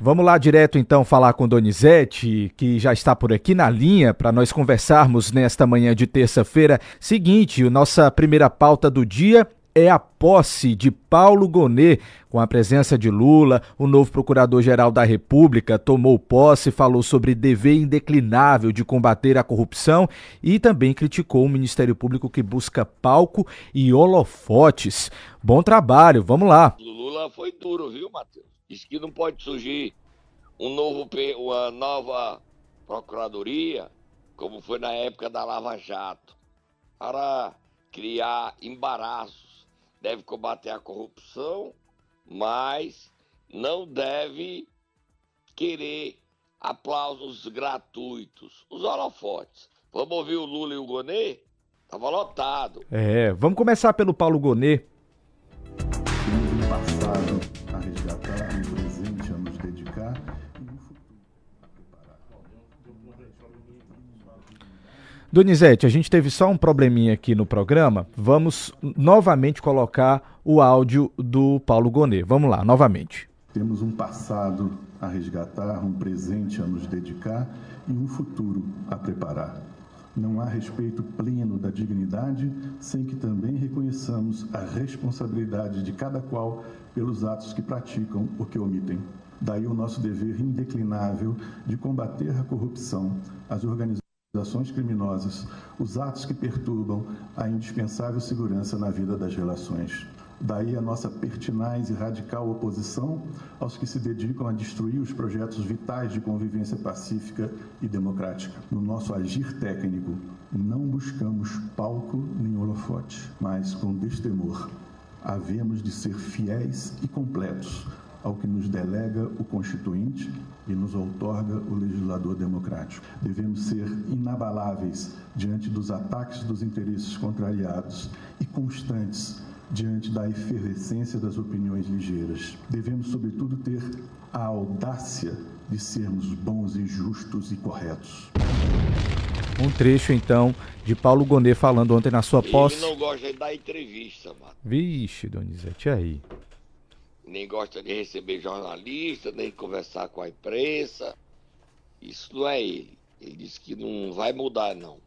Vamos lá direto então falar com Donizete, que já está por aqui na linha para nós conversarmos nesta manhã de terça-feira. Seguinte, nossa primeira pauta do dia é a posse de Paulo Gonet, com a presença de Lula. O novo procurador-geral da República tomou posse, falou sobre dever indeclinável de combater a corrupção e também criticou o Ministério Público que busca palco e holofotes. Bom trabalho, vamos lá. Lula foi duro, viu, Matheus? Diz que não pode surgir um novo, uma nova procuradoria, como foi na época da Lava Jato, para criar embaraços. Deve combater a corrupção, mas não deve querer aplausos gratuitos. Os holofotes. Vamos ouvir o Lula e o Gonê? Tava lotado. É, vamos começar pelo Paulo Gonê. Donizete, a gente teve só um probleminha aqui no programa. Vamos novamente colocar o áudio do Paulo Gonê. Vamos lá, novamente. Temos um passado a resgatar, um presente a nos dedicar e um futuro a preparar. Não há respeito pleno da dignidade sem que também reconheçamos a responsabilidade de cada qual pelos atos que praticam ou que omitem. Daí o nosso dever indeclinável de combater a corrupção, as organizações ações criminosas, os atos que perturbam a indispensável segurança na vida das relações. Daí a nossa pertinaz e radical oposição aos que se dedicam a destruir os projetos vitais de convivência pacífica e democrática. No nosso agir técnico, não buscamos palco nem holofote, mas com destemor. Havemos de ser fiéis e completos ao que nos delega o Constituinte e nos outorga o legislador democrático. Devemos ser inabaláveis diante dos ataques dos interesses contrariados e constantes diante da efervescência das opiniões ligeiras. Devemos, sobretudo, ter a audácia de sermos bons e justos e corretos. Um trecho, então, de Paulo Gonet falando ontem na sua posse. Ele não gosta de dar entrevista, mano. Vixe, Donizete, aí? Nem gosta de receber jornalista, nem conversar com a imprensa. Isso não é ele. Ele disse que não vai mudar, não.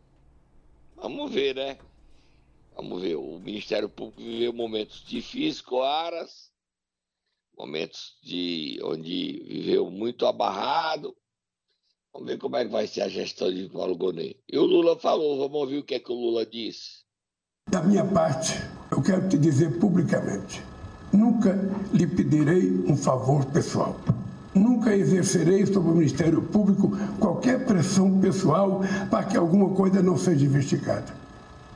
Vamos ver, né? Vamos ver. O Ministério Público viveu momentos difíceis com Aras, momentos de onde viveu muito abarrado. Vamos ver como é que vai ser a gestão de Paulo Gonet. E o Lula falou, vamos ouvir o que é que o Lula disse. Da minha parte, eu quero te dizer publicamente Nunca lhe pedirei um favor pessoal. Nunca exercerei sobre o Ministério Público qualquer pressão pessoal para que alguma coisa não seja investigada.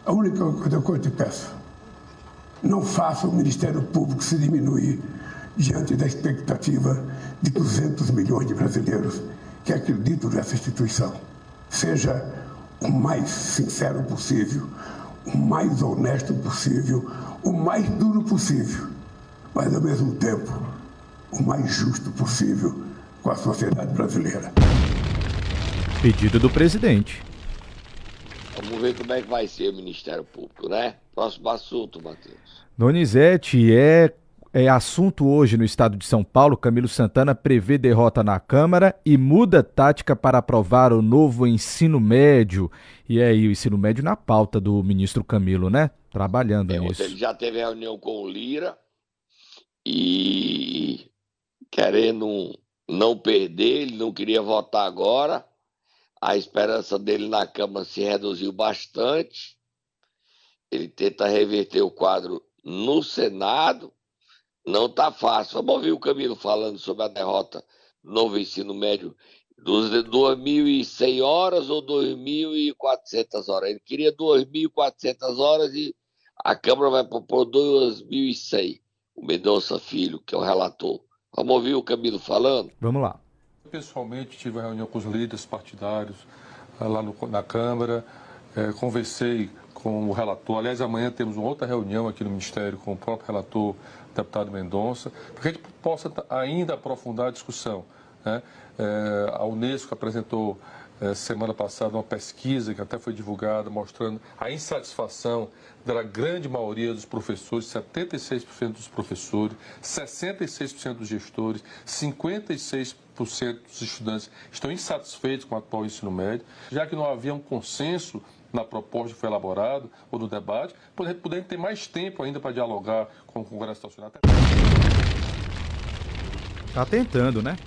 A única coisa que eu te peço, não faça o Ministério Público se diminuir diante da expectativa de 200 milhões de brasileiros que acreditam nessa instituição. Seja o mais sincero possível, o mais honesto possível, o mais duro possível mas ao mesmo tempo o mais justo possível com a sociedade brasileira. Pedido do presidente. Vamos ver como é que vai ser o Ministério Público, né? Próximo assunto, Matheus. Donizete, é, é assunto hoje no estado de São Paulo. Camilo Santana prevê derrota na Câmara e muda tática para aprovar o novo ensino médio. E aí, o ensino médio na pauta do ministro Camilo, né? Trabalhando é, nisso. Ele já teve reunião com o Lira e querendo não perder, ele não queria votar agora. A esperança dele na Câmara se reduziu bastante. Ele tenta reverter o quadro no Senado. Não está fácil. Vamos ouvir o Camilo falando sobre a derrota do novo ensino médio dos 2.100 horas ou 2.400 horas. Ele queria 2.400 horas e a Câmara vai propor 2.100 o Mendonça Filho, que é o relator. Vamos ouvir o Camilo falando? Vamos lá. Pessoalmente tive uma reunião com os líderes partidários eh, lá no, na Câmara, é, conversei com o relator. Aliás, amanhã temos uma outra reunião aqui no Ministério com o próprio relator, o deputado Mendonça, para que a gente possa ainda aprofundar a discussão. Né? É, a Unesco apresentou semana passada uma pesquisa que até foi divulgada mostrando a insatisfação da grande maioria dos professores, 76% dos professores, 66% dos gestores, 56% dos estudantes estão insatisfeitos com o atual ensino médio, já que não havia um consenso na proposta que foi elaborada ou no debate, podendo ter mais tempo ainda para dialogar com o Congresso Nacional. Está tentando, né?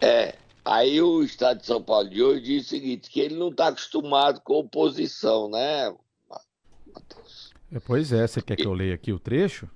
É, Aí o Estado de São Paulo de hoje diz o seguinte, que ele não está acostumado com oposição, né, Matheus? É, pois é, você quer que eu leia aqui o trecho?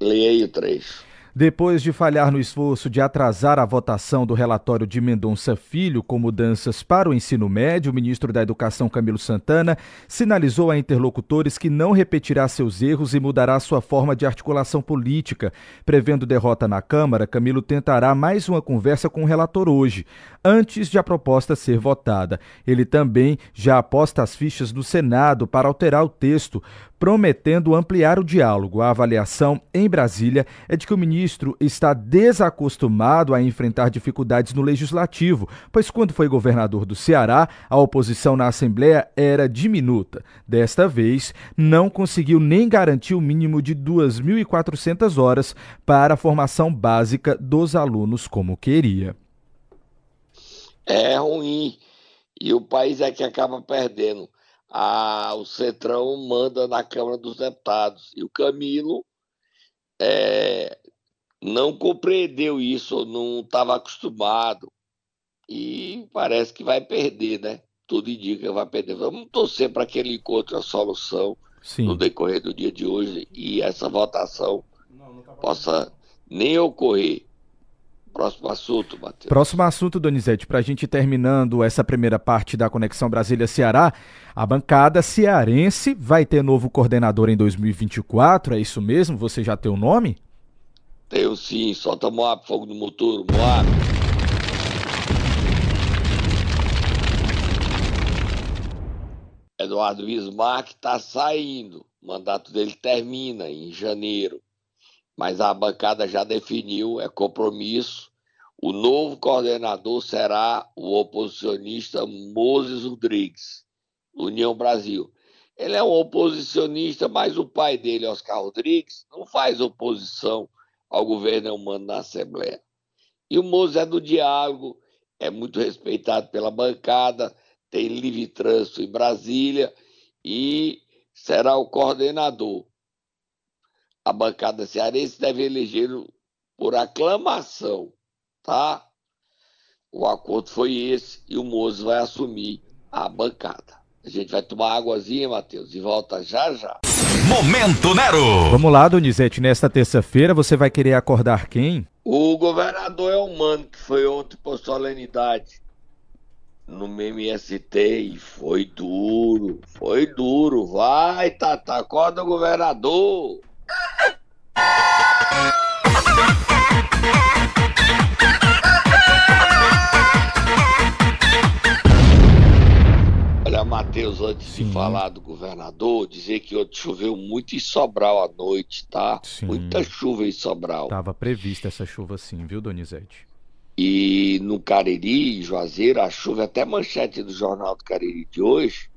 Leia o trecho. Depois de falhar no esforço de atrasar a votação do relatório de Mendonça Filho com mudanças para o ensino médio, o ministro da Educação Camilo Santana sinalizou a interlocutores que não repetirá seus erros e mudará sua forma de articulação política. Prevendo derrota na Câmara, Camilo tentará mais uma conversa com o relator hoje, antes de a proposta ser votada. Ele também já aposta as fichas no Senado para alterar o texto, prometendo ampliar o diálogo. A avaliação em Brasília é de que o ministro está desacostumado a enfrentar dificuldades no legislativo, pois quando foi governador do Ceará, a oposição na Assembleia era diminuta. Desta vez, não conseguiu nem garantir o mínimo de 2.400 horas para a formação básica dos alunos como queria. É ruim e o país é que acaba perdendo a, o Centrão manda na Câmara dos Deputados. E o Camilo é, não compreendeu isso, não estava acostumado. E parece que vai perder, né? Tudo indica que vai perder. Vamos torcer para que ele encontre a solução Sim. no decorrer do dia de hoje e essa votação não, não tá possa nem ocorrer. Próximo assunto, Matheus. Próximo assunto, Donizete, para a gente terminando essa primeira parte da Conexão Brasília-Ceará, a bancada cearense vai ter novo coordenador em 2024, é isso mesmo? Você já tem o nome? Tenho sim, solta Moab, fogo no motor, Moab. Eduardo Bismarck está saindo, o mandato dele termina em janeiro mas a bancada já definiu, é compromisso. O novo coordenador será o oposicionista Moses Rodrigues, União Brasil. Ele é um oposicionista, mas o pai dele, Oscar Rodrigues, não faz oposição ao governo humano na Assembleia. E o Moses é do diálogo, é muito respeitado pela bancada, tem livre trânsito em Brasília e será o coordenador a bancada cearense deve elegê-lo por aclamação, tá? O acordo foi esse e o Moço vai assumir a bancada. A gente vai tomar águazinha, Matheus, e volta já já. Momento Nero! Vamos lá, Donizete, nesta terça-feira você vai querer acordar quem? O governador é humano que foi ontem por solenidade no MST e foi duro, foi duro. Vai, Tata, acorda o governador. Olha, Matheus, antes Sim. de falar do governador, dizer que ontem choveu muito em Sobral à noite, tá? Sim. Muita chuva em Sobral. Tava prevista essa chuva sim, viu, Donizete? E no Cariri, Juazeiro, a chuva, até manchete do Jornal do Cariri de hoje,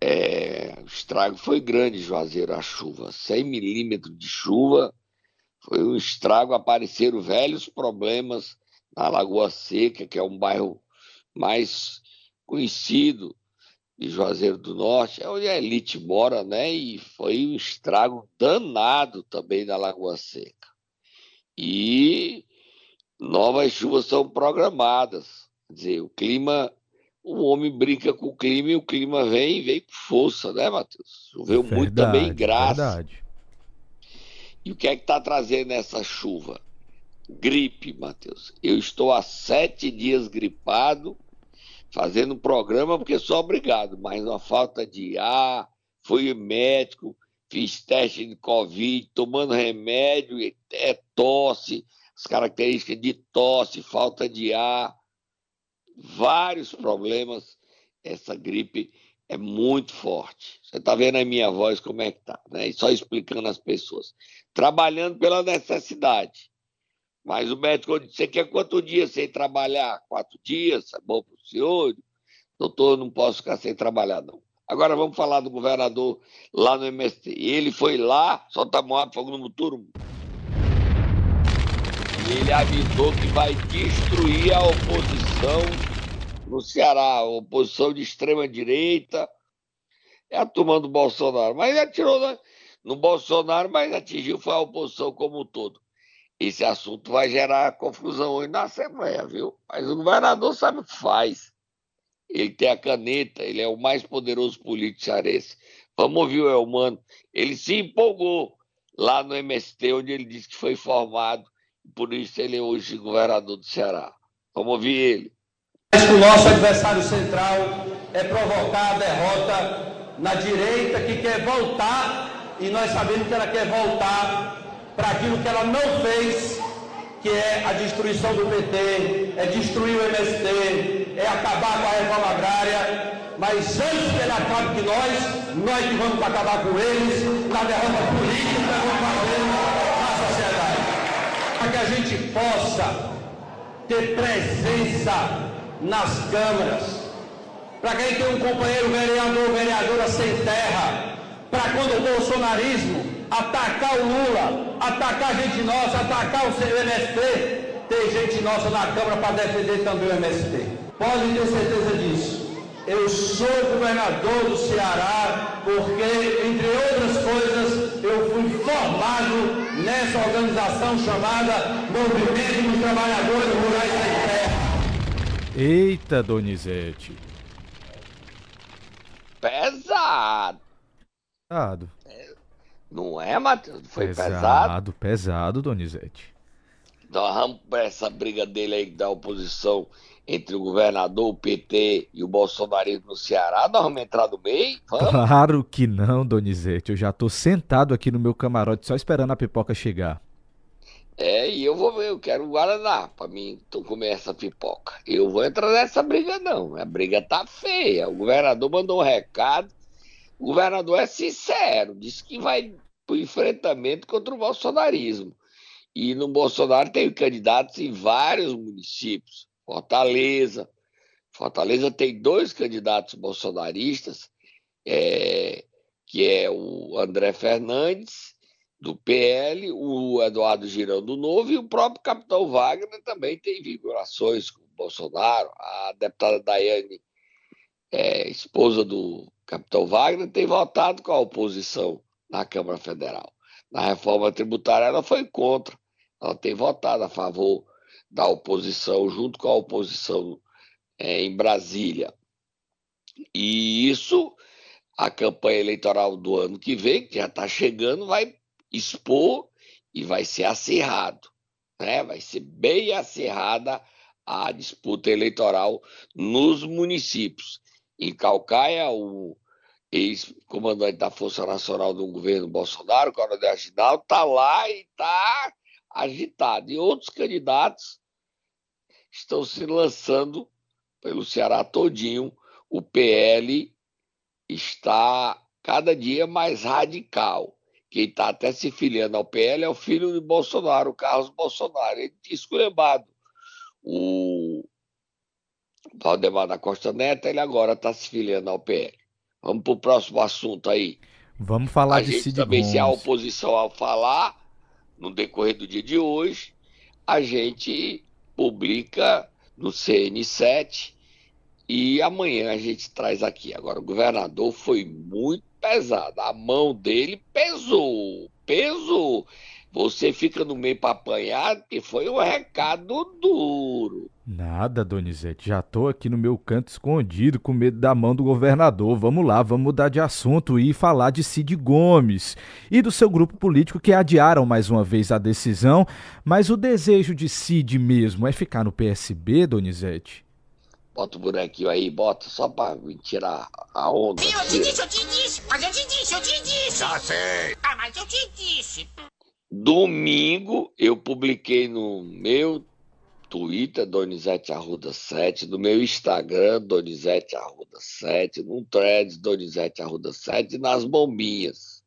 é, o estrago foi grande, Juazeiro, a chuva. 100 milímetros de chuva, foi um estrago. Apareceram velhos problemas na Lagoa Seca, que é um bairro mais conhecido de Juazeiro do Norte, é onde a elite mora, né? E foi um estrago danado também na Lagoa Seca. E novas chuvas são programadas. Quer dizer, o clima o homem brinca com o clima e o clima vem vem com força, né, Matheus? Choveu verdade, muito também, graça. Verdade. E o que é que está trazendo essa chuva? Gripe, Matheus. Eu estou há sete dias gripado, fazendo programa porque sou obrigado, mas uma falta de ar, fui médico, fiz teste de Covid, tomando remédio, é tosse, as características de tosse, falta de ar vários problemas. Essa gripe é muito forte. Você está vendo a minha voz como é que tá, né? E só explicando às pessoas. Trabalhando pela necessidade. Mas o médico disse: Você quer quantos dias sem trabalhar? Quatro dias? É bom para o senhor? Doutor, não posso ficar sem trabalhar, não. Agora vamos falar do governador lá no MST. Ele foi lá, solta Moab, fogo no muturo. Ele avisou que vai destruir a oposição no Ceará, oposição de extrema direita. É a turma do Bolsonaro. Mas atirou no Bolsonaro, mas atingiu foi a oposição como um todo. Esse assunto vai gerar confusão hoje na Assembleia, viu? Mas o governador sabe o que faz ele tem a caneta, ele é o mais poderoso político cearense. Vamos ouvir o Elmano. Ele se empolgou lá no MST, onde ele disse que foi formado, por isso ele é hoje governador do Ceará. Vamos ouvir ele. O nosso adversário central é provocar a derrota na direita que quer voltar, e nós sabemos que ela quer voltar para aquilo que ela não fez que é a destruição do PT, é destruir o MST, é acabar com a reforma agrária, mas antes que ele acabe com nós, nós que vamos acabar com eles, na derrota política vamos que a gente possa ter presença nas câmaras, para que a gente tenha um companheiro vereador, vereadora sem terra, para quando o bolsonarismo atacar o Lula, atacar gente nossa, atacar o MST, tem gente nossa na Câmara para defender também o MST. Podem ter certeza disso. Eu sou governador do Ceará porque, entre outras coisas, eu fui formado nessa organização chamada Movimento dos Trabalhadores Rurais Sem Terra. Eita, Donizete. Pesado. Pesado. Não é, Matheus? Foi pesado. Pesado, pesado, Donizete. Nós vamos essa briga dele aí da oposição entre o governador, o PT e o bolsonarismo no Ceará. Nós vamos entrar no meio? Vamos? Claro que não, Donizete. Eu já tô sentado aqui no meu camarote só esperando a pipoca chegar. É, e eu vou ver, eu quero Guaraná pra mim então comer essa pipoca. Eu vou entrar nessa briga, não. A briga tá feia. O governador mandou um recado o governador é sincero, disse que vai para o enfrentamento contra o bolsonarismo. E no Bolsonaro tem candidatos em vários municípios. Fortaleza. Fortaleza tem dois candidatos bolsonaristas, é, que é o André Fernandes, do PL, o Eduardo Girão do Novo e o próprio capitão Wagner também tem vinculações com o Bolsonaro. A deputada Daiane, é, esposa do capitão Wagner tem votado com a oposição na Câmara Federal. Na reforma tributária, ela foi contra. Ela tem votado a favor da oposição, junto com a oposição é, em Brasília. E isso, a campanha eleitoral do ano que vem, que já está chegando, vai expor e vai ser acirrado. Né? Vai ser bem acirrada a disputa eleitoral nos municípios. Em Calcaia, o ex-comandante da Força Nacional do governo Bolsonaro, Coronel Aginaldo, está lá e está agitado. E outros candidatos estão se lançando pelo Ceará todinho. O PL está cada dia mais radical. Quem está até se filiando ao PL é o filho de Bolsonaro, o Carlos Bolsonaro. Ele esculhambado o Valdemar da Costa Neto, ele agora está se filiando ao PL. Vamos para o próximo assunto aí. Vamos falar a de gente Cid também, Gomes. se a oposição ao falar, no decorrer do dia de hoje, a gente publica no CN7 e amanhã a gente traz aqui. Agora, o governador foi muito pesado, a mão dele pesou, pesou. Você fica no meio para apanhar, que foi um recado duro. Nada, Donizete. Já tô aqui no meu canto escondido, com medo da mão do governador. Vamos lá, vamos mudar de assunto e falar de Cid Gomes e do seu grupo político que adiaram mais uma vez a decisão. Mas o desejo de Cid mesmo é ficar no PSB, Donizete? Bota o bonequinho aí, bota só para me tirar a onda. Sim, eu te disse, eu te disse, mas eu te disse, eu te disse. Já sei. Ah, mas eu te disse. Domingo eu publiquei no meu Twitter, Donizete Arruda 7, no meu Instagram, Donizete Arruda 7, no Threads, Donizete Arruda 7, e nas bombinhas.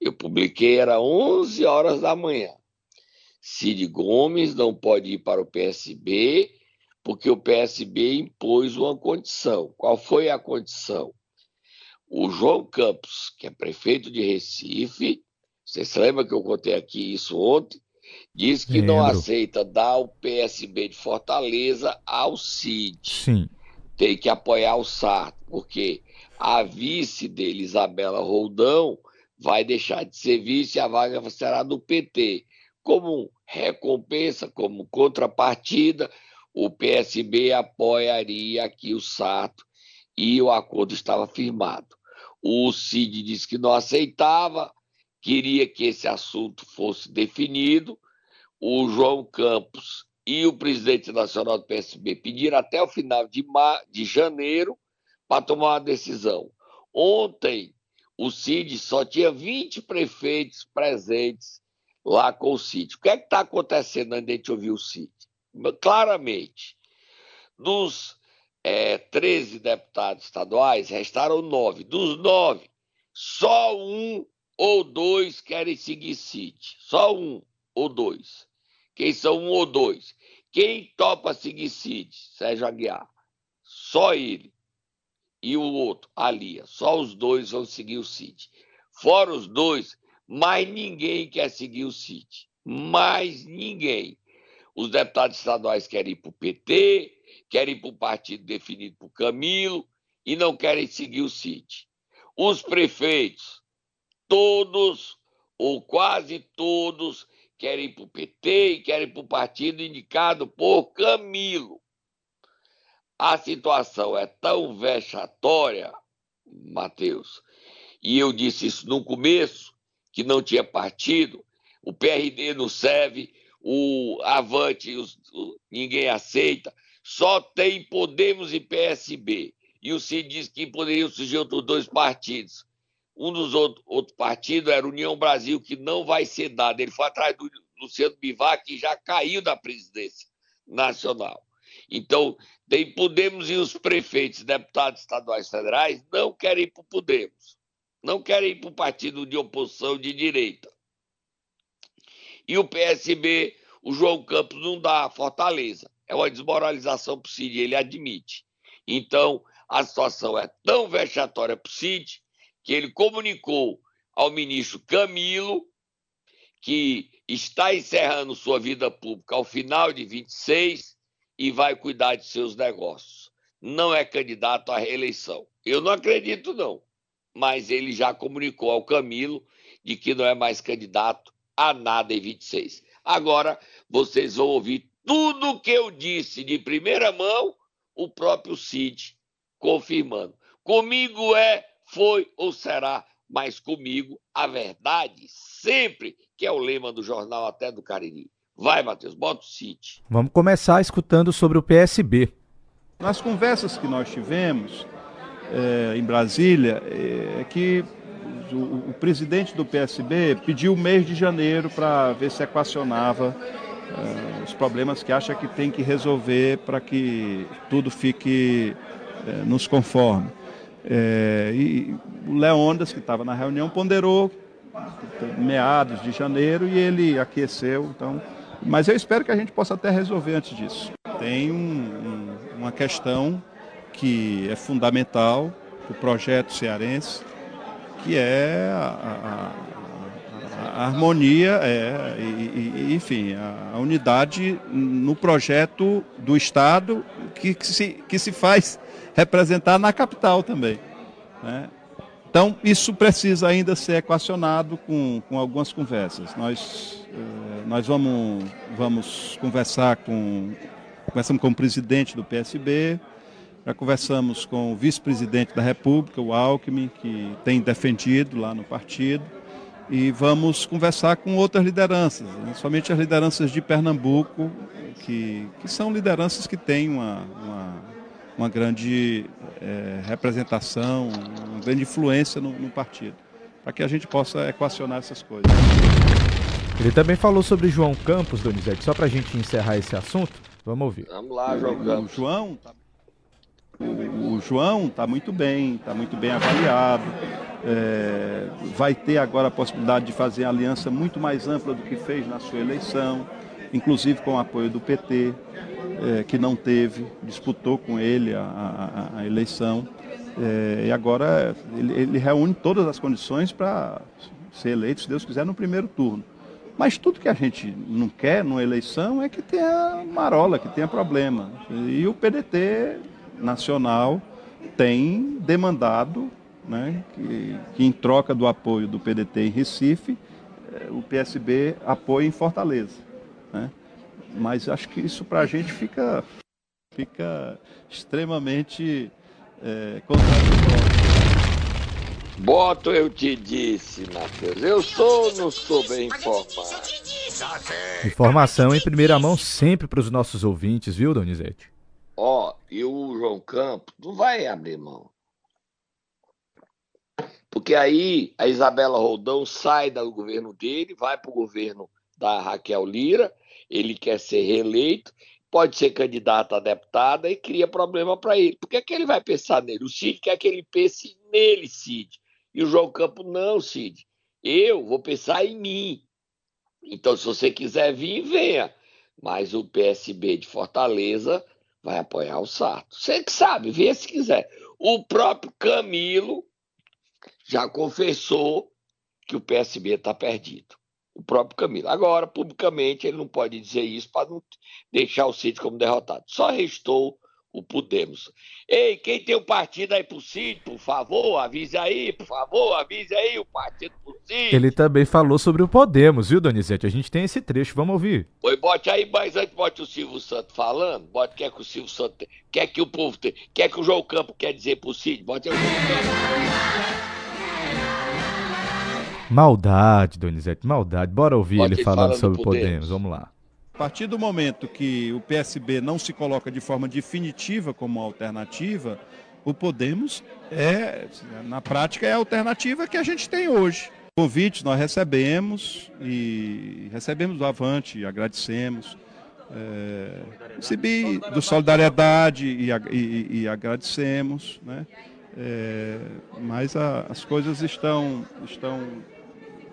Eu publiquei, era 11 horas da manhã. Cid Gomes não pode ir para o PSB, porque o PSB impôs uma condição. Qual foi a condição? O João Campos, que é prefeito de Recife, vocês se lembram que eu contei aqui isso ontem? Diz que Lembro. não aceita dar o PSB de Fortaleza ao CID. Sim. Tem que apoiar o Sarto, porque a vice dele, Isabela Roldão, vai deixar de ser vice e a vaga será do PT. Como recompensa, como contrapartida, o PSB apoiaria aqui o Sarto e o acordo estava firmado. O Cid disse que não aceitava, queria que esse assunto fosse definido. O João Campos e o presidente nacional do PSB pediram até o final de, ma de janeiro para tomar uma decisão. Ontem, o CID só tinha 20 prefeitos presentes lá com o CID. O que é que está acontecendo antes de a gente ouvir o CID? Claramente, dos é, 13 deputados estaduais, restaram nove. Dos nove, só um ou dois querem seguir CID. Só um ou dois. Quem são um ou dois? Quem topa seguir CID? Sérgio Aguiar. Só ele. E o outro, a Lia. Só os dois vão seguir o CID. Fora os dois, mais ninguém quer seguir o CID. Mais ninguém. Os deputados estaduais querem ir para o PT, querem ir para o partido definido por Camilo e não querem seguir o CIT. Os prefeitos, todos ou quase todos, querem ir para o PT e querem ir para o partido indicado por Camilo. A situação é tão vexatória, Matheus, e eu disse isso no começo, que não tinha partido, o PRD não serve, o Avante os, o, ninguém aceita, só tem Podemos e PSB. E o Cid disse que poderiam surgir outros dois partidos. Um dos outros outro partidos era União Brasil, que não vai ser dado. Ele foi atrás do Luciano Bivar, que já caiu da presidência nacional. Então, tem Podemos e os prefeitos, deputados estaduais federais, não querem ir para o Podemos. Não querem ir para o partido de oposição de direita. E o PSB, o João Campos não dá Fortaleza é uma desmoralização para o Cid, ele admite. Então, a situação é tão vexatória para o Cid que ele comunicou ao ministro Camilo que está encerrando sua vida pública ao final de 26 e vai cuidar de seus negócios. Não é candidato à reeleição. Eu não acredito, não. Mas ele já comunicou ao Camilo de que não é mais candidato a nada em 26. Agora vocês vão ouvir tudo que eu disse de primeira mão, o próprio Cid confirmando. Comigo é, foi ou será, mas comigo a verdade sempre, que é o lema do jornal até do Cariri. Vai, Matheus, bota o Cid. Vamos começar escutando sobre o PSB. Nas conversas que nós tivemos é, em Brasília, é que o, o, presidente do PSB pediu o mês de janeiro para ver se equacionava uh, os problemas que acha que tem que resolver para que tudo fique uh, nos conforme. É, e o Leondas, que estava na reunião, ponderou meados de janeiro e ele aqueceu. Então, mas eu espero que a gente possa até resolver antes disso. Tem um, um, uma questão que é fundamental para o projeto cearense, que é a, a a harmonia, é, e, e, enfim, a, a, unidade no projeto do Estado que, que, se, que se faz representar na capital também. Né? Então, isso precisa ainda ser equacionado com, com algumas conversas. Nós, eh, nós vamos, vamos conversar com, conversamos com o presidente do PSB, já conversamos com o vice-presidente da República, o Alckmin, que tem defendido lá no partido e vamos conversar com outras lideranças, né? somente as lideranças de Pernambuco, que, que são lideranças que têm uma, uma, uma grande é, representação, uma grande influência no, no partido, para que a gente possa equacionar essas coisas. Ele também falou sobre João Campos, Donizete, só para a gente encerrar esse assunto. Vamos ouvir. Vamos lá, João Campos. O João, tá, o, o João está muito bem, está muito bem avaliado é, vai ter agora a possibilidade de fazer aliança muito mais ampla do que fez na sua eleição, inclusive com o apoio do PT, é, que não teve, disputou com ele a, a, a eleição. É, e agora ele, ele, reúne todas as condições para ser eleito, se Deus quiser, no primeiro turno. Mas tudo que a gente não quer numa eleição é que tenha marola, que tenha problema. E o PDT nacional tem demandado né, que, que, em troca do apoio do PDT em Recife, eh, o PSB apoia em Fortaleza. Né? Mas acho que isso para a gente fica, fica extremamente é, contraditório. Boto, eu te disse, Matheus. Eu sou ou não sou bem informado? Informação em primeira mão sempre para os nossos ouvintes, viu, Donizete? Ó, e o João Campos não vai abrir mão. Porque aí a Isabela Roldão sai do governo dele, vai para o governo da Raquel Lira, ele quer ser reeleito, pode ser candidato a deputada e cria problema para ele. Por que, que ele vai pensar nele? O Cid quer que ele pense nele, Cid. E o João Campos, não, Cid. Eu vou pensar em mim. Então, se você quiser vir, venha. Mas o PSB de Fortaleza vai apoiar o Sarto. Você que sabe, vê se quiser. O próprio Camilo já confessou que o PSB está perdido. O próprio Camilo. Agora, publicamente, ele não pode dizer isso para não deixar o Cid como derrotado. Só restou o Podemos. Ei, quem tem o um partido aí pro Cid, por favor, avise aí, por favor, avise aí o partido pro Cid. Ele também falou sobre o Podemos, viu, Donizete? A gente tem esse trecho, vamos ouvir. Pois bote aí, mas antes bote o Silvio Santos falando, bote o que é que o Silvio Santos quer que o povo tem, quer que o João Campo quer dizer pro Cid, bote aí o João Campo. Maldade, Donizete, maldade. Bora ouvir ele falando sobre Podemos. Podemos. Vamos lá. A partir do momento que o PSB não se coloca de forma definitiva como alternativa, o Podemos é, na prática, é a alternativa que a gente tem hoje. Convites nós recebemos e recebemos do Avante, agradecemos. É, recebi do Solidariedade e, e, e agradecemos, né? É, mas a, as coisas estão, estão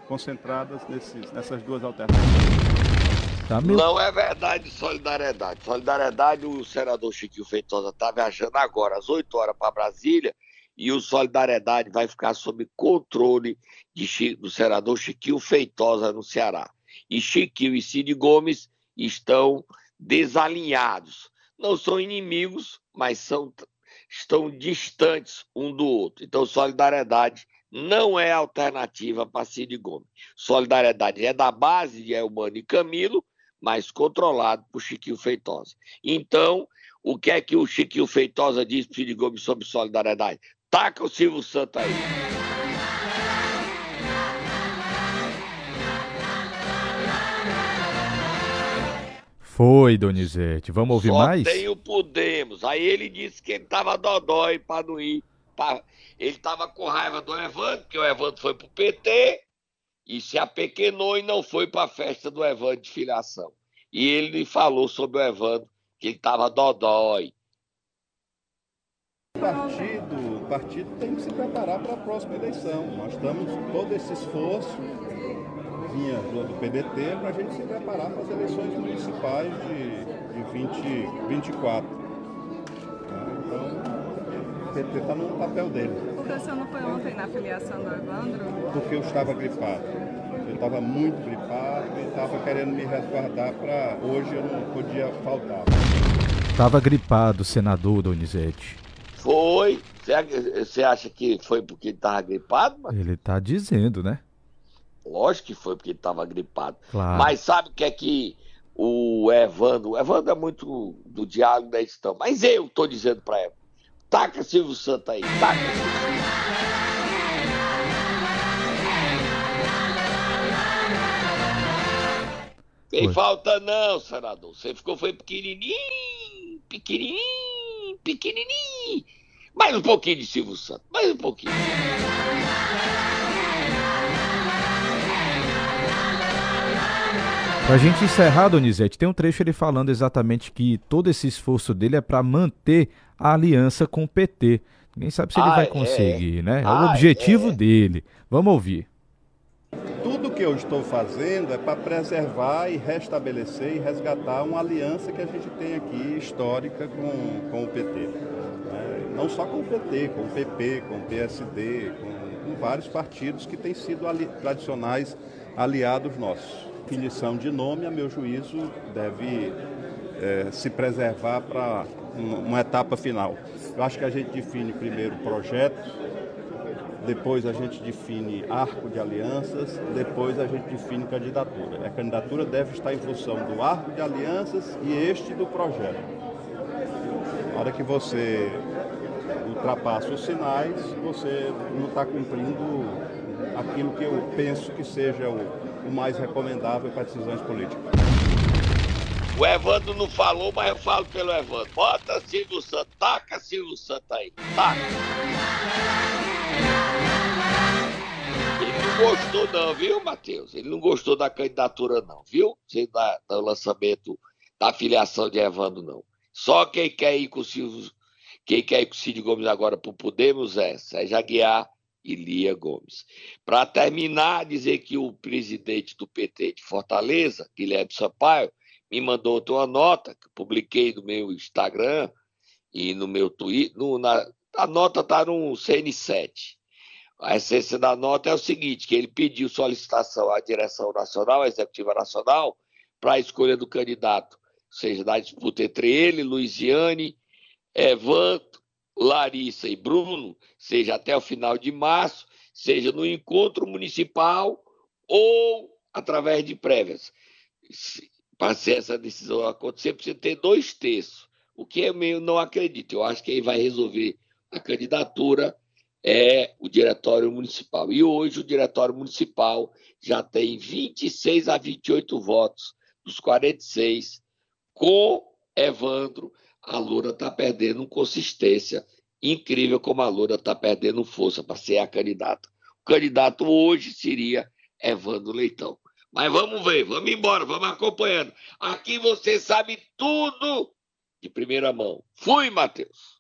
concentradas nesses, nessas duas alternativas. Tá Não é verdade solidariedade. Solidariedade, o senador Chiquinho Feitosa está viajando agora, às 8 horas, para Brasília, e o Solidariedade vai ficar sob controle de, do senador Chiquinho Feitosa no Ceará. E Chiquinho e Cid Gomes estão desalinhados. Não são inimigos, mas são, estão distantes um do outro. Então, solidariedade não é alternativa para Cid Gomes. Solidariedade é da base de Elmano e Camilo, mas controlado por Chiquinho Feitosa. Então, o que é que o Chiquinho Feitosa diz para Cid Gomes sobre solidariedade? Taca o Silvio Santos aí. Foi, Donizete. Vamos ouvir Só mais? Tem o Podemos. Aí ele disse que ele estava dodói para não ir ele estava com raiva do Evandro, que o Evandro foi para o PT e se apequenou e não foi para a festa do Evandro de filiação. E ele falou sobre o Evandro, que ele estava dodói. O partido, o partido tem que se preparar para a próxima eleição. Nós estamos todo esse esforço vinha do PDT para a gente se preparar para as eleições municipais de, de 20, 24. Ele está no papel dele. Por que o senhor não foi ontem na filiação do Evandro? Porque eu estava gripado. Eu estava muito gripado e estava querendo me resguardar para hoje eu não podia faltar. Estava gripado, senador Donizete. Foi. Você acha que foi porque ele estava gripado? Ele está dizendo, né? Lógico que foi porque estava gripado. Claro. Mas sabe o que é que o Evandro. O Evandro é muito do diálogo da né? Mas eu estou dizendo para ele. Taca Silvio Santos aí, taca Tem falta não, senador. Você ficou foi pequenininho, pequenininho, pequenininho. Mais um pouquinho de Silvio Santos, mais um pouquinho. Pra gente encerrar, Donizete, tem um trecho ele falando exatamente que todo esse esforço dele é para manter a aliança com o PT. Ninguém sabe se ele ah, vai é. conseguir, é. né? É ah, o objetivo é. dele. Vamos ouvir. Tudo que eu estou fazendo é para preservar e restabelecer e resgatar uma aliança que a gente tem aqui histórica com, com o PT. Né? Não só com o PT, com o PP, com o PSD, com, com vários partidos que têm sido ali, tradicionais aliados nossos. Definição de nome, a meu juízo, deve é, se preservar para uma etapa final. Eu acho que a gente define primeiro projeto, depois a gente define arco de alianças, depois a gente define candidatura. A candidatura deve estar em função do arco de alianças e este do projeto. Na hora que você ultrapassa os sinais, você não está cumprindo aquilo que eu penso que seja o, o mais recomendável para decisões políticas. O Evandro não falou, mas eu falo pelo Evandro. Bota Silvio Santos, taca Silvio Santos aí, taca. Ele não gostou não, viu, Matheus? Ele não gostou da candidatura não, viu? Sem da, do lançamento da filiação de Evandro não. Só quem quer ir com o Silvio, quem quer ir com o Cid Gomes agora pro Podemos é Sérgio Aguiar e Lia Gomes. Para terminar, dizer que o presidente do PT de Fortaleza, Guilherme Sampaio, me mandou outra nota que publiquei no meu Instagram e no meu Twitter. No, na, a nota está no CN7. A essência da nota é o seguinte: que ele pediu solicitação à direção nacional, à executiva nacional, para a escolha do candidato, ou seja, da disputa entre ele, Luiziane, Evandro, Larissa e Bruno, seja até o final de março, seja no encontro municipal ou através de prévias para essa decisão acontecer, precisa ter dois terços, o que eu meio não acredito. Eu acho que quem vai resolver a candidatura é o Diretório Municipal. E hoje o Diretório Municipal já tem 26 a 28 votos dos 46. Com Evandro, a Lula está perdendo consistência incrível como a Lula está perdendo força para ser a candidata. O candidato hoje seria Evandro Leitão. Mas vamos ver, vamos embora, vamos acompanhando. Aqui você sabe tudo de primeira mão. Fui, Matheus.